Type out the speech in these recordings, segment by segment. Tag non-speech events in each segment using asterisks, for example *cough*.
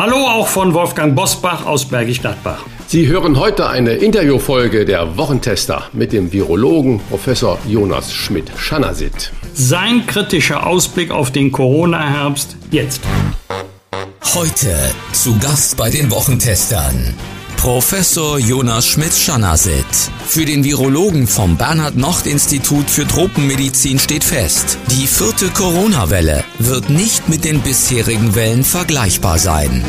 Hallo auch von Wolfgang Bosbach aus Bergisch Gladbach. Sie hören heute eine Interviewfolge der Wochentester mit dem Virologen Professor Jonas Schmidt-Schanasit. Sein kritischer Ausblick auf den Corona-Herbst jetzt. Heute zu Gast bei den Wochentestern. Professor Jonas Schmidt-Schanasit. Für den Virologen vom Bernhard-Nocht-Institut für Tropenmedizin steht fest, die vierte Corona-Welle wird nicht mit den bisherigen Wellen vergleichbar sein.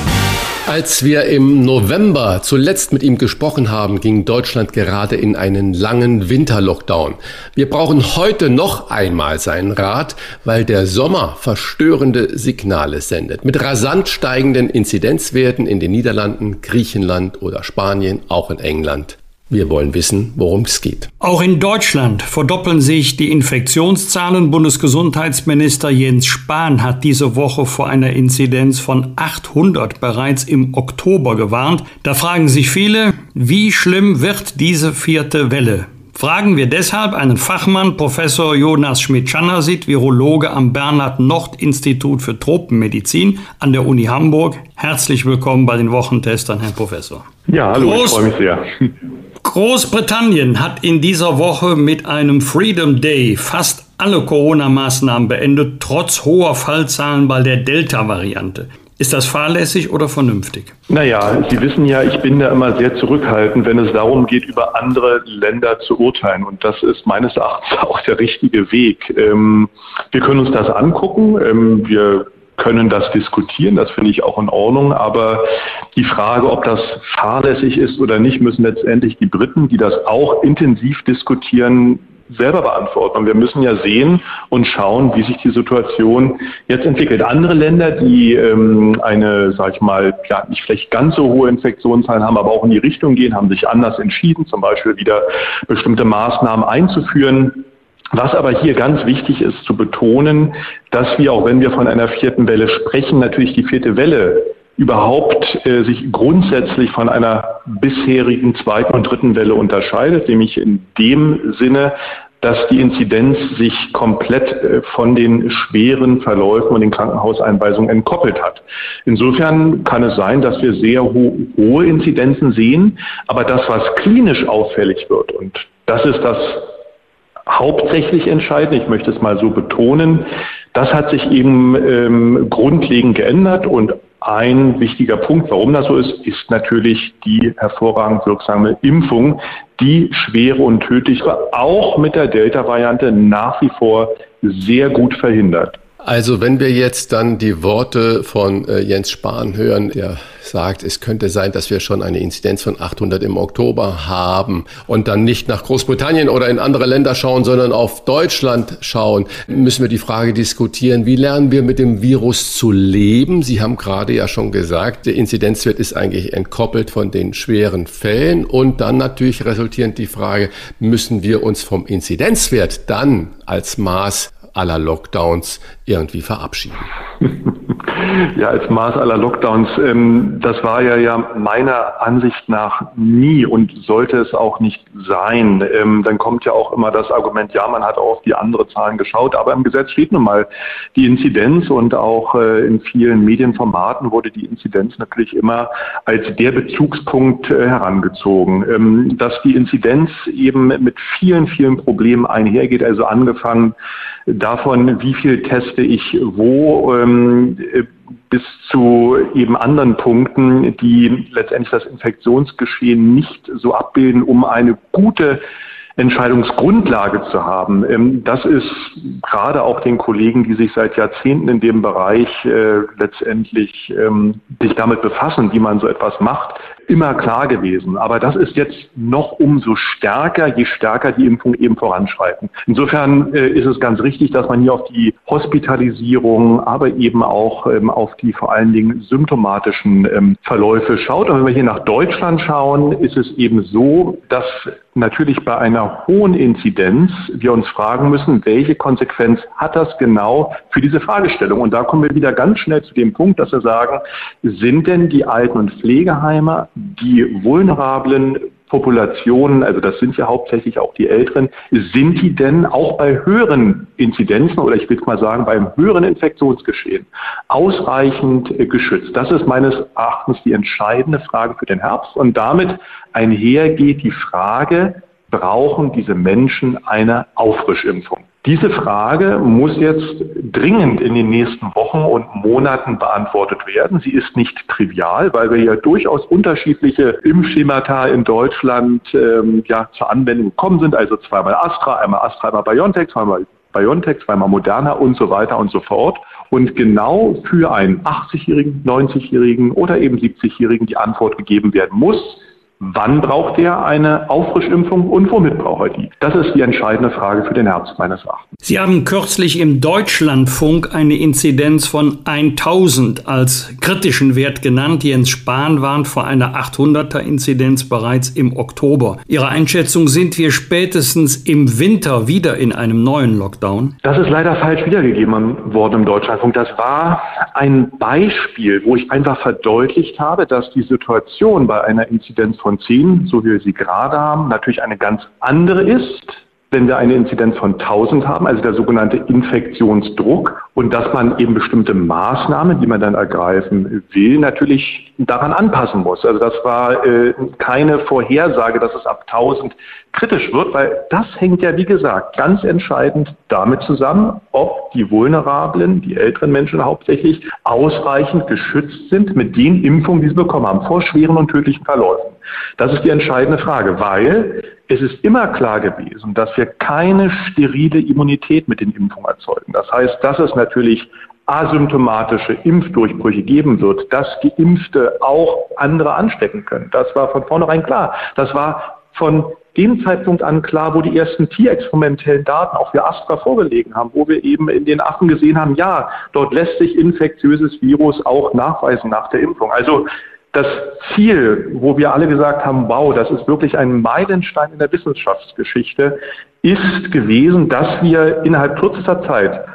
Als wir im November zuletzt mit ihm gesprochen haben, ging Deutschland gerade in einen langen Winterlockdown. Wir brauchen heute noch einmal seinen Rat, weil der Sommer verstörende Signale sendet. Mit rasant steigenden Inzidenzwerten in den Niederlanden, Griechenland oder Spanien, auch in England. Wir wollen wissen, worum es geht. Auch in Deutschland verdoppeln sich die Infektionszahlen. Bundesgesundheitsminister Jens Spahn hat diese Woche vor einer Inzidenz von 800 bereits im Oktober gewarnt. Da fragen sich viele, wie schlimm wird diese vierte Welle? Fragen wir deshalb einen Fachmann, Professor Jonas Schmidt-Schanasit, Virologe am Bernhard-Nocht-Institut für Tropenmedizin an der Uni Hamburg. Herzlich willkommen bei den Wochentestern, Herr Professor. Ja, hallo, Groß ich freue mich sehr. Großbritannien hat in dieser Woche mit einem Freedom Day fast alle Corona-Maßnahmen beendet, trotz hoher Fallzahlen bei der Delta-Variante. Ist das fahrlässig oder vernünftig? Naja, Sie wissen ja, ich bin da immer sehr zurückhaltend, wenn es darum geht, über andere Länder zu urteilen. Und das ist meines Erachtens *laughs* auch der richtige Weg. Ähm, wir können uns das angucken. Ähm, wir können das diskutieren, das finde ich auch in Ordnung, aber die Frage, ob das fahrlässig ist oder nicht, müssen letztendlich die Briten, die das auch intensiv diskutieren, selber beantworten. Und wir müssen ja sehen und schauen, wie sich die Situation jetzt entwickelt. Andere Länder, die ähm, eine, sag ich mal, ja, nicht vielleicht ganz so hohe Infektionszahlen haben, aber auch in die Richtung gehen, haben sich anders entschieden, zum Beispiel wieder bestimmte Maßnahmen einzuführen. Was aber hier ganz wichtig ist zu betonen, dass wir, auch wenn wir von einer vierten Welle sprechen, natürlich die vierte Welle überhaupt äh, sich grundsätzlich von einer bisherigen zweiten und dritten Welle unterscheidet, nämlich in dem Sinne, dass die Inzidenz sich komplett äh, von den schweren Verläufen und den Krankenhauseinweisungen entkoppelt hat. Insofern kann es sein, dass wir sehr ho hohe Inzidenzen sehen, aber das, was klinisch auffällig wird, und das ist das hauptsächlich entscheiden. Ich möchte es mal so betonen. Das hat sich eben ähm, grundlegend geändert und ein wichtiger Punkt, warum das so ist, ist natürlich die hervorragend wirksame Impfung, die schwere und tödliche auch mit der Delta-Variante nach wie vor sehr gut verhindert. Also wenn wir jetzt dann die Worte von äh, Jens Spahn hören, der sagt, es könnte sein, dass wir schon eine Inzidenz von 800 im Oktober haben und dann nicht nach Großbritannien oder in andere Länder schauen, sondern auf Deutschland schauen, müssen wir die Frage diskutieren, wie lernen wir mit dem Virus zu leben? Sie haben gerade ja schon gesagt, der Inzidenzwert ist eigentlich entkoppelt von den schweren Fällen und dann natürlich resultierend die Frage, müssen wir uns vom Inzidenzwert dann als Maß aller Lockdowns irgendwie verabschieden? *laughs* Ja, als Maß aller Lockdowns, ähm, das war ja, ja meiner Ansicht nach nie und sollte es auch nicht sein. Ähm, dann kommt ja auch immer das Argument, ja, man hat auch auf die anderen Zahlen geschaut, aber im Gesetz steht nun mal die Inzidenz und auch äh, in vielen Medienformaten wurde die Inzidenz natürlich immer als der Bezugspunkt äh, herangezogen. Ähm, dass die Inzidenz eben mit vielen, vielen Problemen einhergeht, also angefangen davon, wie viel teste ich wo, ähm, bis zu eben anderen Punkten, die letztendlich das Infektionsgeschehen nicht so abbilden, um eine gute Entscheidungsgrundlage zu haben. Ähm, das ist gerade auch den Kollegen, die sich seit Jahrzehnten in dem Bereich äh, letztendlich ähm, sich damit befassen, wie man so etwas macht, immer klar gewesen. Aber das ist jetzt noch umso stärker, je stärker die Impfungen eben voranschreiten. Insofern äh, ist es ganz richtig, dass man hier auf die Hospitalisierung, aber eben auch ähm, auf die vor allen Dingen symptomatischen ähm, Verläufe schaut. Und wenn wir hier nach Deutschland schauen, ist es eben so, dass natürlich bei einer hohen Inzidenz wir uns fragen müssen, welche Konsequenz hat das genau für diese Fragestellung? Und da kommen wir wieder ganz schnell zu dem Punkt, dass wir sagen, sind denn die Alten- und Pflegeheime, die vulnerablen Populationen, also das sind ja hauptsächlich auch die Älteren, sind die denn auch bei höheren Inzidenzen oder ich will mal sagen beim höheren Infektionsgeschehen ausreichend äh, geschützt? Das ist meines Erachtens die entscheidende Frage für den Herbst und damit einhergeht die Frage, brauchen diese Menschen eine Auffrischimpfung? Diese Frage muss jetzt dringend in den nächsten Wochen und Monaten beantwortet werden. Sie ist nicht trivial, weil wir ja durchaus unterschiedliche Impfschemata in Deutschland ähm, ja, zur Anwendung gekommen sind. Also zweimal Astra, einmal Astra, einmal BioNTech, zweimal BioNTech, zweimal Moderna und so weiter und so fort. Und genau für einen 80-Jährigen, 90-Jährigen oder eben 70-Jährigen die Antwort gegeben werden muss, Wann braucht er eine Auffrischimpfung und womit braucht er die? Das ist die entscheidende Frage für den Herbst meines Erachtens. Sie haben kürzlich im Deutschlandfunk eine Inzidenz von 1000 als kritischen Wert genannt. Jens Spahn warnt vor einer 800er Inzidenz bereits im Oktober. Ihre Einschätzung, sind wir spätestens im Winter wieder in einem neuen Lockdown? Das ist leider falsch wiedergegeben worden im Deutschlandfunk. Das war ein Beispiel, wo ich einfach verdeutlicht habe, dass die Situation bei einer Inzidenz von von 10, so wie wir sie gerade haben, natürlich eine ganz andere ist, wenn wir eine Inzidenz von 1000 haben, also der sogenannte Infektionsdruck, und dass man eben bestimmte Maßnahmen, die man dann ergreifen will, natürlich daran anpassen muss. Also das war äh, keine Vorhersage, dass es ab 1000 kritisch wird, weil das hängt ja, wie gesagt, ganz entscheidend damit zusammen, ob die vulnerablen, die älteren Menschen hauptsächlich, ausreichend geschützt sind mit den Impfungen, die sie bekommen haben, vor schweren und tödlichen Verläufen. Das ist die entscheidende Frage, weil es ist immer klar gewesen, dass wir keine sterile Immunität mit den Impfungen erzeugen. Das heißt, dass es natürlich asymptomatische Impfdurchbrüche geben wird, dass Geimpfte auch andere anstecken können. Das war von vornherein klar. Das war von dem Zeitpunkt an klar, wo die ersten tierexperimentellen Daten auch für Astra vorgelegen haben, wo wir eben in den Affen gesehen haben, ja, dort lässt sich infektiöses Virus auch nachweisen nach der Impfung. Also das Ziel, wo wir alle gesagt haben, wow, das ist wirklich ein Meilenstein in der Wissenschaftsgeschichte, ist gewesen, dass wir innerhalb kürzester Zeit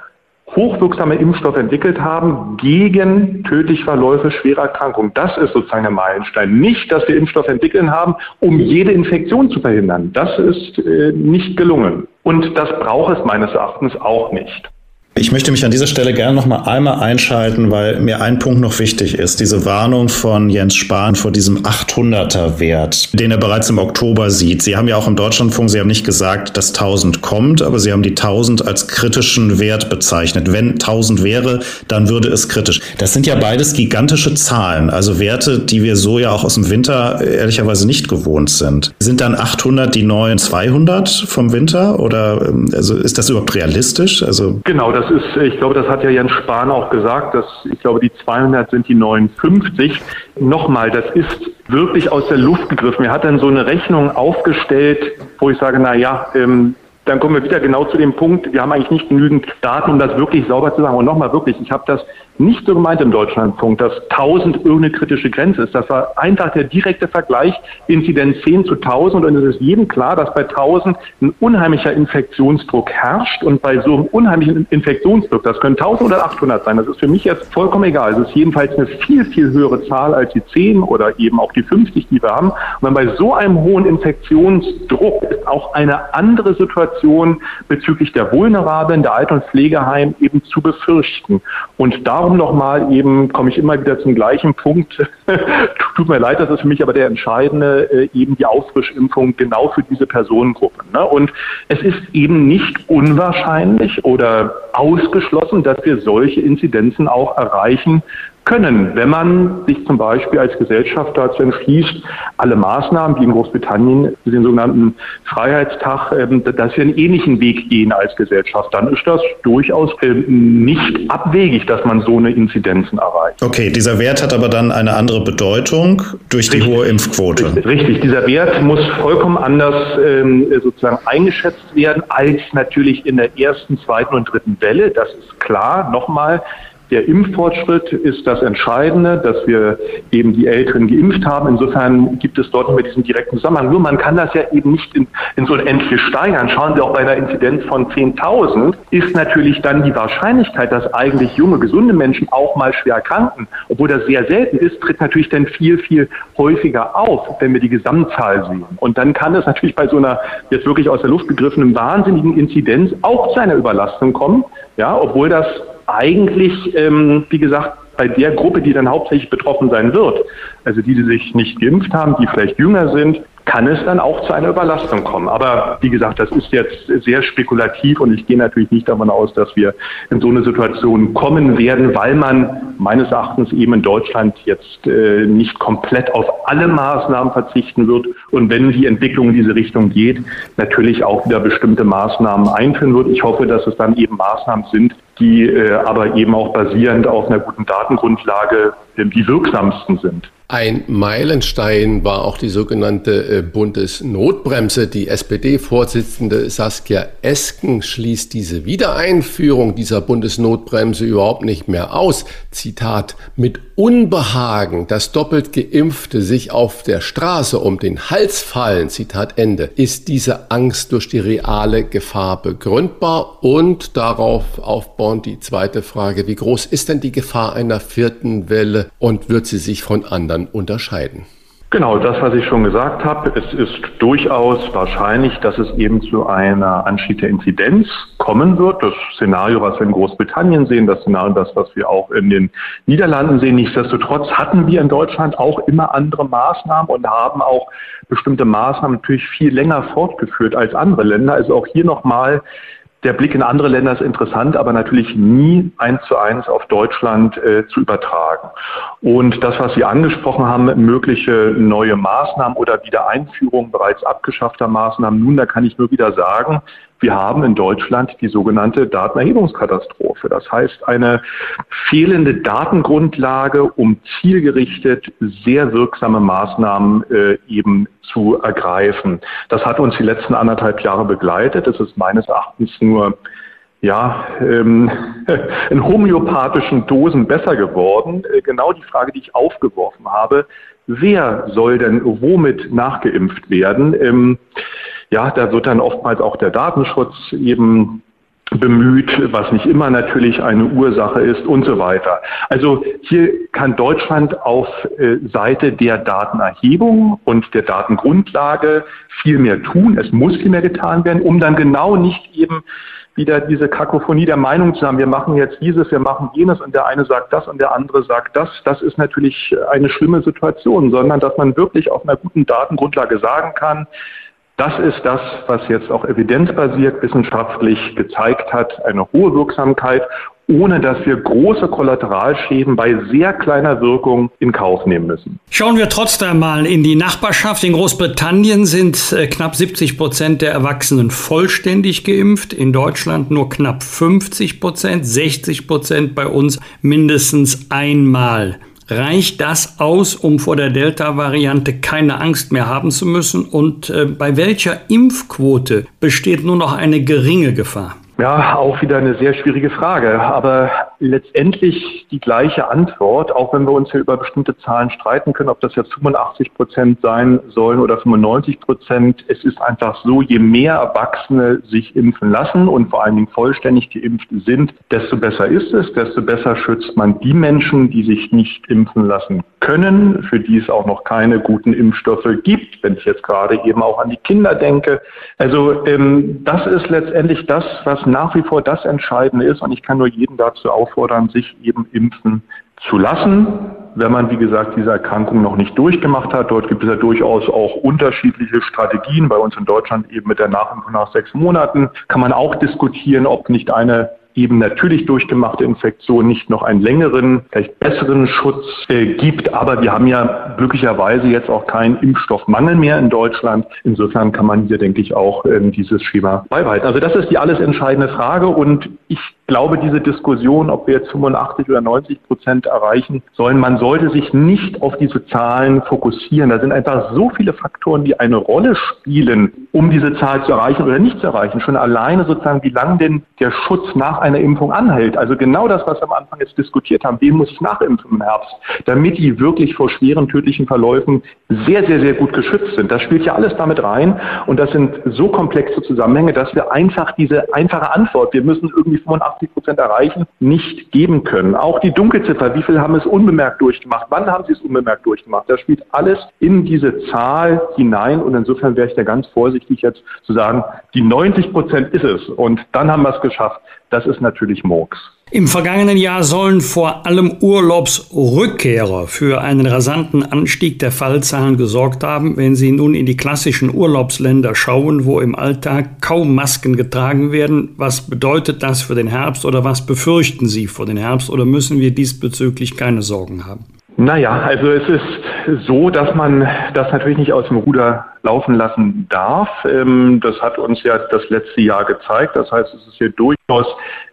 hochwirksame Impfstoffe entwickelt haben gegen tödliche Verläufe schwerer Erkrankungen. Das ist sozusagen der Meilenstein. Nicht, dass wir Impfstoffe entwickeln haben, um jede Infektion zu verhindern. Das ist äh, nicht gelungen. Und das braucht es meines Erachtens auch nicht. Ich möchte mich an dieser Stelle gerne noch mal einmal einschalten, weil mir ein Punkt noch wichtig ist. Diese Warnung von Jens Spahn vor diesem 800er Wert, den er bereits im Oktober sieht. Sie haben ja auch im Deutschlandfunk, Sie haben nicht gesagt, dass 1000 kommt, aber Sie haben die 1000 als kritischen Wert bezeichnet. Wenn 1000 wäre, dann würde es kritisch. Das sind ja beides gigantische Zahlen, also Werte, die wir so ja auch aus dem Winter ehrlicherweise nicht gewohnt sind. Sind dann 800 die neuen 200 vom Winter oder ähm, also ist das überhaupt realistisch? Also genau, das das ist, ich glaube, das hat ja Jens Spahn auch gesagt, dass ich glaube, die 200 sind die 59. Nochmal, das ist wirklich aus der Luft gegriffen. Er hat dann so eine Rechnung aufgestellt, wo ich sage, na ja, ähm, dann kommen wir wieder genau zu dem Punkt, wir haben eigentlich nicht genügend Daten, um das wirklich sauber zu sagen. Und nochmal wirklich, ich habe das nicht so gemeint im Deutschlandfunk, dass 1000 irgendeine kritische Grenze ist. Das war einfach der direkte Vergleich, Inzidenz 10 zu 1000 und es ist jedem klar, dass bei 1000 ein unheimlicher Infektionsdruck herrscht und bei so einem unheimlichen Infektionsdruck, das können 1000 oder 800 sein, das ist für mich jetzt vollkommen egal. Es ist jedenfalls eine viel, viel höhere Zahl als die 10 oder eben auch die 50, die wir haben. Und bei so einem hohen Infektionsdruck ist auch eine andere Situation bezüglich der Vulnerablen, der Alten- und Pflegeheim eben zu befürchten. Und darum nochmal eben, komme ich immer wieder zum gleichen Punkt. *laughs* Tut mir leid, das ist für mich aber der entscheidende, äh, eben die Auffrischimpfung genau für diese Personengruppe. Ne? Und es ist eben nicht unwahrscheinlich oder ausgeschlossen, dass wir solche Inzidenzen auch erreichen können, wenn man sich zum Beispiel als Gesellschaft dazu entschließt, alle Maßnahmen, wie in Großbritannien, den sogenannten Freiheitstag, ähm, dass wir einen ähnlichen Weg gehen als Gesellschaft, dann ist das durchaus ähm, nicht abwegig, dass man so eine Inzidenzen erreicht. Okay, dieser Wert hat aber dann eine andere Bedeutung durch die Richtig. hohe Impfquote. Richtig, dieser Wert muss vollkommen anders ähm, sozusagen eingeschätzt werden als natürlich in der ersten, zweiten und dritten Welle. Das ist klar. Nochmal, der Impffortschritt ist das Entscheidende, dass wir eben die Älteren geimpft haben. Insofern gibt es dort nicht mehr diesen direkten Zusammenhang. Nur man kann das ja eben nicht in, in so unendlich steigern. Schauen Sie auch bei einer Inzidenz von 10.000 ist natürlich dann die Wahrscheinlichkeit, dass eigentlich junge, gesunde Menschen auch mal schwer erkranken, obwohl das sehr selten ist, tritt natürlich dann viel, viel häufiger auf, wenn wir die Gesamtzahl sehen. Und dann kann es natürlich bei so einer jetzt wirklich aus der Luft gegriffenen wahnsinnigen Inzidenz auch zu einer Überlastung kommen, ja, obwohl das eigentlich, ähm, wie gesagt, bei der Gruppe, die dann hauptsächlich betroffen sein wird, also die, die sich nicht geimpft haben, die vielleicht jünger sind, kann es dann auch zu einer Überlastung kommen. Aber wie gesagt, das ist jetzt sehr spekulativ und ich gehe natürlich nicht davon aus, dass wir in so eine Situation kommen werden, weil man meines Erachtens eben in Deutschland jetzt äh, nicht komplett auf alle Maßnahmen verzichten wird und wenn die Entwicklung in diese Richtung geht, natürlich auch wieder bestimmte Maßnahmen einführen wird. Ich hoffe, dass es dann eben Maßnahmen sind, die äh, aber eben auch basierend auf einer guten Datengrundlage äh, die wirksamsten sind. Ein Meilenstein war auch die sogenannte äh, Bundesnotbremse. Die SPD-Vorsitzende Saskia Esken schließt diese Wiedereinführung dieser Bundesnotbremse überhaupt nicht mehr aus. Zitat, mit Unbehagen, dass doppelt Geimpfte sich auf der Straße um den Hals fallen, Zitat Ende, ist diese Angst durch die reale Gefahr begründbar? Und darauf aufbauend die zweite Frage, wie groß ist denn die Gefahr einer vierten Welle und wird sie sich von anderen unterscheiden? Genau, das, was ich schon gesagt habe. Es ist durchaus wahrscheinlich, dass es eben zu einer Anstieg der Inzidenz kommen wird. Das Szenario, was wir in Großbritannien sehen, das Szenario, das, was wir auch in den Niederlanden sehen. Nichtsdestotrotz hatten wir in Deutschland auch immer andere Maßnahmen und haben auch bestimmte Maßnahmen natürlich viel länger fortgeführt als andere Länder. Also auch hier nochmal der Blick in andere Länder ist interessant, aber natürlich nie eins zu eins auf Deutschland äh, zu übertragen. Und das, was Sie angesprochen haben, mögliche neue Maßnahmen oder Wiedereinführung bereits abgeschaffter Maßnahmen, nun, da kann ich nur wieder sagen, wir haben in Deutschland die sogenannte Datenerhebungskatastrophe. Das heißt, eine fehlende Datengrundlage, um zielgerichtet sehr wirksame Maßnahmen äh, eben zu ergreifen. Das hat uns die letzten anderthalb Jahre begleitet. Es ist meines Erachtens nur ja, ähm, *laughs* in homöopathischen Dosen besser geworden. Äh, genau die Frage, die ich aufgeworfen habe, wer soll denn womit nachgeimpft werden? Ähm, ja, da wird dann oftmals auch der Datenschutz eben bemüht, was nicht immer natürlich eine Ursache ist und so weiter. Also hier kann Deutschland auf äh, Seite der Datenerhebung und der Datengrundlage viel mehr tun. Es muss viel mehr getan werden, um dann genau nicht eben wieder diese Kakophonie der Meinung zu haben, wir machen jetzt dieses, wir machen jenes und der eine sagt das und der andere sagt das. Das ist natürlich eine schlimme Situation, sondern dass man wirklich auf einer guten Datengrundlage sagen kann, das ist das, was jetzt auch evidenzbasiert wissenschaftlich gezeigt hat, eine hohe Wirksamkeit, ohne dass wir große Kollateralschäden bei sehr kleiner Wirkung in Kauf nehmen müssen. Schauen wir trotzdem mal in die Nachbarschaft. In Großbritannien sind äh, knapp 70 Prozent der Erwachsenen vollständig geimpft, in Deutschland nur knapp 50 Prozent, 60 Prozent bei uns mindestens einmal. Reicht das aus, um vor der Delta-Variante keine Angst mehr haben zu müssen? Und äh, bei welcher Impfquote besteht nur noch eine geringe Gefahr? Ja, auch wieder eine sehr schwierige Frage, aber letztendlich die gleiche Antwort, auch wenn wir uns hier über bestimmte Zahlen streiten können, ob das jetzt 85 Prozent sein sollen oder 95 Prozent. Es ist einfach so, je mehr Erwachsene sich impfen lassen und vor allen Dingen vollständig geimpft sind, desto besser ist es, desto besser schützt man die Menschen, die sich nicht impfen lassen können, für die es auch noch keine guten Impfstoffe gibt, wenn ich jetzt gerade eben auch an die Kinder denke. Also ähm, das ist letztendlich das, was nach wie vor das Entscheidende ist. Und ich kann nur jeden dazu auffordern, sich eben impfen zu lassen, wenn man, wie gesagt, diese Erkrankung noch nicht durchgemacht hat. Dort gibt es ja durchaus auch unterschiedliche Strategien. Bei uns in Deutschland eben mit der Nachimpfung nach sechs Monaten kann man auch diskutieren, ob nicht eine eben natürlich durchgemachte Infektion nicht noch einen längeren, vielleicht besseren Schutz äh, gibt. Aber wir haben ja glücklicherweise jetzt auch keinen Impfstoffmangel mehr in Deutschland. Insofern kann man hier, denke ich, auch ähm, dieses Schema beibehalten. Also das ist die alles entscheidende Frage und ich glaube, diese Diskussion, ob wir jetzt 85 oder 90 Prozent erreichen sollen, man sollte sich nicht auf diese Zahlen fokussieren. Da sind einfach so viele Faktoren, die eine Rolle spielen, um diese Zahl zu erreichen oder nicht zu erreichen. Schon alleine sozusagen, wie lange denn der Schutz nach einer Impfung anhält. Also genau das, was wir am Anfang jetzt diskutiert haben. Wen muss ich nachimpfen im Herbst? Damit die wirklich vor schweren tödlichen Verläufen sehr, sehr, sehr gut geschützt sind. Das spielt ja alles damit rein. Und das sind so komplexe Zusammenhänge, dass wir einfach diese einfache Antwort, wir müssen irgendwie 85 Prozent erreichen, nicht geben können. Auch die Dunkelziffer, wie viel haben es unbemerkt durchgemacht? Wann haben sie es unbemerkt durchgemacht? Das spielt alles in diese Zahl hinein. Und insofern wäre ich da ganz vorsichtig jetzt zu sagen, die 90 Prozent ist es. Und dann haben wir es geschafft. Das ist natürlich Murks. Im vergangenen Jahr sollen vor allem Urlaubsrückkehrer für einen rasanten Anstieg der Fallzahlen gesorgt haben, wenn sie nun in die klassischen Urlaubsländer schauen, wo im Alltag kaum Masken getragen werden. Was bedeutet das für den Herbst oder was befürchten Sie vor den Herbst oder müssen wir diesbezüglich keine Sorgen haben? Naja, also es ist so, dass man das natürlich nicht aus dem Ruder laufen lassen darf. Ähm, das hat uns ja das letzte Jahr gezeigt. Das heißt, es ist hier durchaus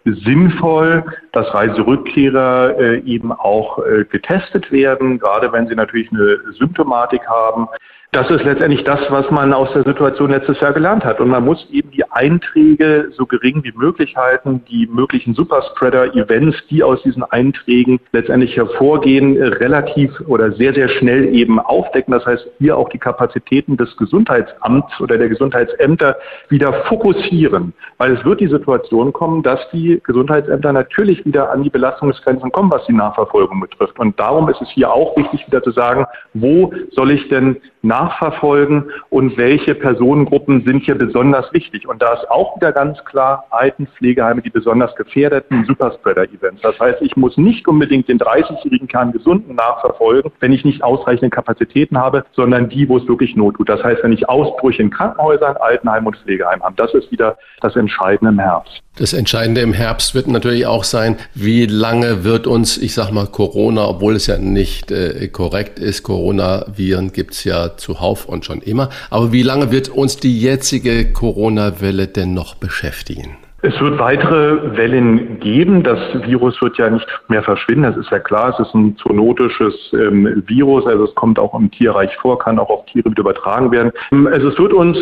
sinnvoll, dass Reiserückkehrer äh, eben auch äh, getestet werden, gerade wenn sie natürlich eine Symptomatik haben. Das ist letztendlich das, was man aus der Situation letztes Jahr gelernt hat. Und man muss eben die Einträge so gering wie möglich halten, die möglichen Superspreader-Events, die aus diesen Einträgen letztendlich hervorgehen, relativ oder sehr, sehr schnell eben aufdecken. Das heißt, hier auch die Kapazitäten des Gesundheitsamts oder der Gesundheitsämter wieder fokussieren. Weil es wird die Situation kommen, dass die Gesundheitsämter natürlich wieder an die Belastungsgrenzen kommen, was die Nachverfolgung betrifft. Und darum ist es hier auch wichtig, wieder zu sagen, wo soll ich denn nachverfolgen und welche Personengruppen sind hier besonders wichtig. Und da ist auch wieder ganz klar Altenpflegeheime, die besonders gefährdeten Superspreader-Events. Das heißt, ich muss nicht unbedingt den 30-jährigen Kerngesunden nachverfolgen, wenn ich nicht ausreichende Kapazitäten habe, sondern die, wo es wirklich Not tut. Das heißt, wenn ich Ausbrüche in Krankenhäusern, Altenheim und Pflegeheimen habe, das ist wieder das Entscheidende im Herbst. Das Entscheidende im Herbst wird natürlich auch sein, wie lange wird uns, ich sag mal, Corona, obwohl es ja nicht äh, korrekt ist, Coronaviren gibt's ja zuhauf und schon immer, aber wie lange wird uns die jetzige Corona-Welle denn noch beschäftigen? Es wird weitere Wellen geben. Das Virus wird ja nicht mehr verschwinden. Das ist ja klar. Es ist ein zoonotisches ähm, Virus. Also es kommt auch im Tierreich vor, kann auch auf Tiere wieder übertragen werden. Also es wird uns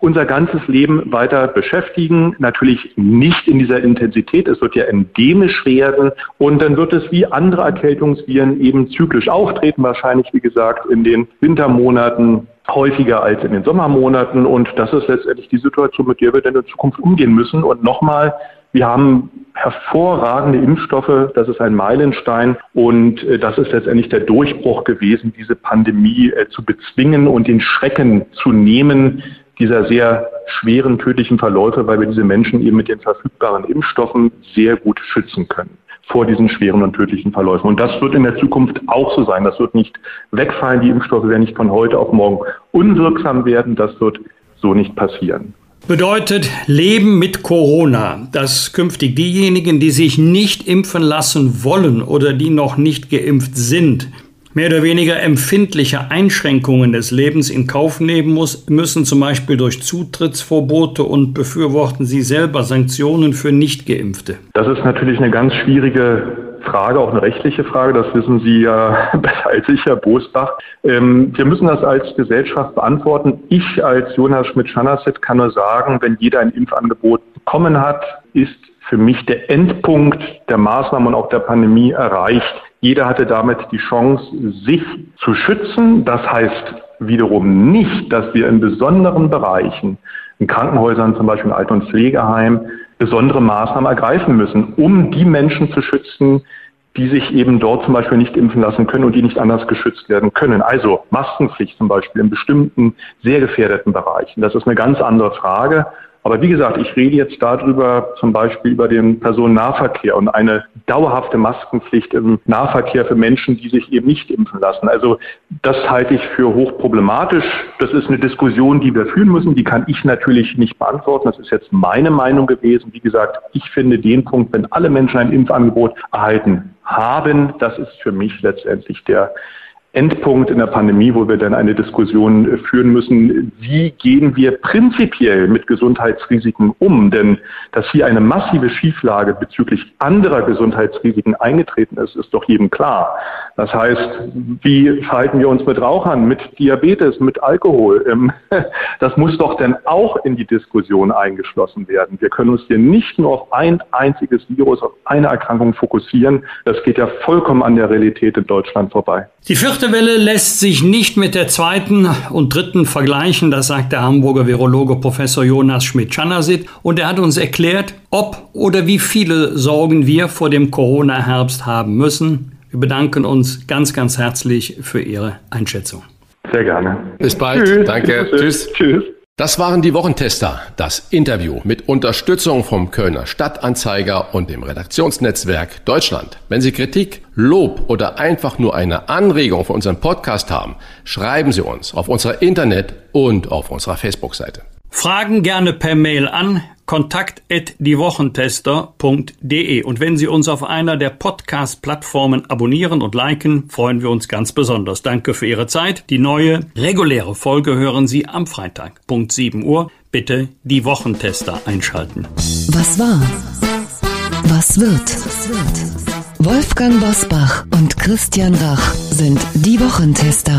unser ganzes Leben weiter beschäftigen. Natürlich nicht in dieser Intensität. Es wird ja endemisch werden. Und dann wird es wie andere Erkältungsviren eben zyklisch auftreten. Wahrscheinlich, wie gesagt, in den Wintermonaten häufiger als in den Sommermonaten. Und das ist letztendlich die Situation, mit der wir dann in Zukunft umgehen müssen. Und nochmal, wir haben hervorragende Impfstoffe, das ist ein Meilenstein und äh, das ist letztendlich der Durchbruch gewesen, diese Pandemie äh, zu bezwingen und den Schrecken zu nehmen dieser sehr schweren tödlichen Verläufe, weil wir diese Menschen eben mit den verfügbaren Impfstoffen sehr gut schützen können vor diesen schweren und tödlichen Verläufen. Und das wird in der Zukunft auch so sein. Das wird nicht wegfallen. Die Impfstoffe werden nicht von heute auf morgen unwirksam werden. Das wird so nicht passieren. Bedeutet Leben mit Corona, dass künftig diejenigen, die sich nicht impfen lassen wollen oder die noch nicht geimpft sind, mehr oder weniger empfindliche Einschränkungen des Lebens in Kauf nehmen muss, müssen, zum Beispiel durch Zutrittsverbote und befürworten Sie selber Sanktionen für Nichtgeimpfte? Das ist natürlich eine ganz schwierige Frage, auch eine rechtliche Frage, das wissen Sie ja *laughs* besser als ich, Herr Bosbach. Ähm, wir müssen das als Gesellschaft beantworten. Ich als Jonas Schmidt-Schanaset kann nur sagen, wenn jeder ein Impfangebot bekommen hat, ist für mich der Endpunkt der Maßnahmen und auch der Pandemie erreicht. Jeder hatte damit die Chance, sich zu schützen. Das heißt wiederum nicht, dass wir in besonderen Bereichen, in Krankenhäusern zum Beispiel in Alten- und Pflegeheimen, besondere Maßnahmen ergreifen müssen, um die Menschen zu schützen, die sich eben dort zum Beispiel nicht impfen lassen können und die nicht anders geschützt werden können. Also Maskenpflicht zum Beispiel in bestimmten sehr gefährdeten Bereichen. Das ist eine ganz andere Frage Aber wie gesagt, ich rede jetzt darüber, zum Beispiel über den Personennahverkehr und eine dauerhafte Maskenpflicht im Nahverkehr für Menschen, die sich eben nicht impfen lassen. Also das halte ich für hochproblematisch. Das ist eine Diskussion, die wir führen müssen. Die kann ich natürlich nicht beantworten. Das ist jetzt meine Meinung gewesen. Wie gesagt, ich finde den Punkt, wenn alle Menschen ein Impfangebot erhalten haben, das ist für mich letztendlich der Endpunkt in der Pandemie, wo wir dann eine Diskussion äh, führen müssen, wie gehen wir prinzipiell mit Gesundheitsrisiken um? Denn dass hier eine massive Schieflage bezüglich anderer Gesundheitsrisiken eingetreten ist, ist doch jedem klar. Das heißt, wie verhalten wir uns mit Rauchern, mit Diabetes, mit Alkohol? Ähm, *laughs* das muss doch dann auch in die Diskussion eingeschlossen werden. Wir können uns hier nicht nur auf ein einziges Virus, auf eine Erkrankung fokussieren. Das geht ja vollkommen an der Realität in Deutschland vorbei. Die vierte Welle lässt sich nicht mit der zweiten und dritten vergleichen, das sagt der Hamburger Virologe Professor Jonas Schmidt-Chanasit. Und er hat uns erklärt, ob oder wie viele Sorgen wir vor dem Corona-Herbst haben müssen. Wir bedanken uns ganz, ganz herzlich für Ihre Einschätzung. Sehr gerne. Bis bald. Tschüss. Danke. Tschüss. Tschüss. Das waren die Wochentester, das Interview mit Unterstützung vom Kölner Stadtanzeiger und dem Redaktionsnetzwerk Deutschland. Wenn Sie Kritik, Lob oder einfach nur eine Anregung für unseren Podcast haben, schreiben Sie uns auf unserer Internet- und auf unserer Facebook-Seite. Fragen gerne per Mail an kontakt@diewochentester.de und wenn Sie uns auf einer der Podcast-Plattformen abonnieren und liken, freuen wir uns ganz besonders. Danke für Ihre Zeit. Die neue reguläre Folge hören Sie am Freitag, Punkt 7 Uhr. Bitte die Wochentester einschalten. Was war? Was wird? Wolfgang Bosbach und Christian Rach sind die Wochentester.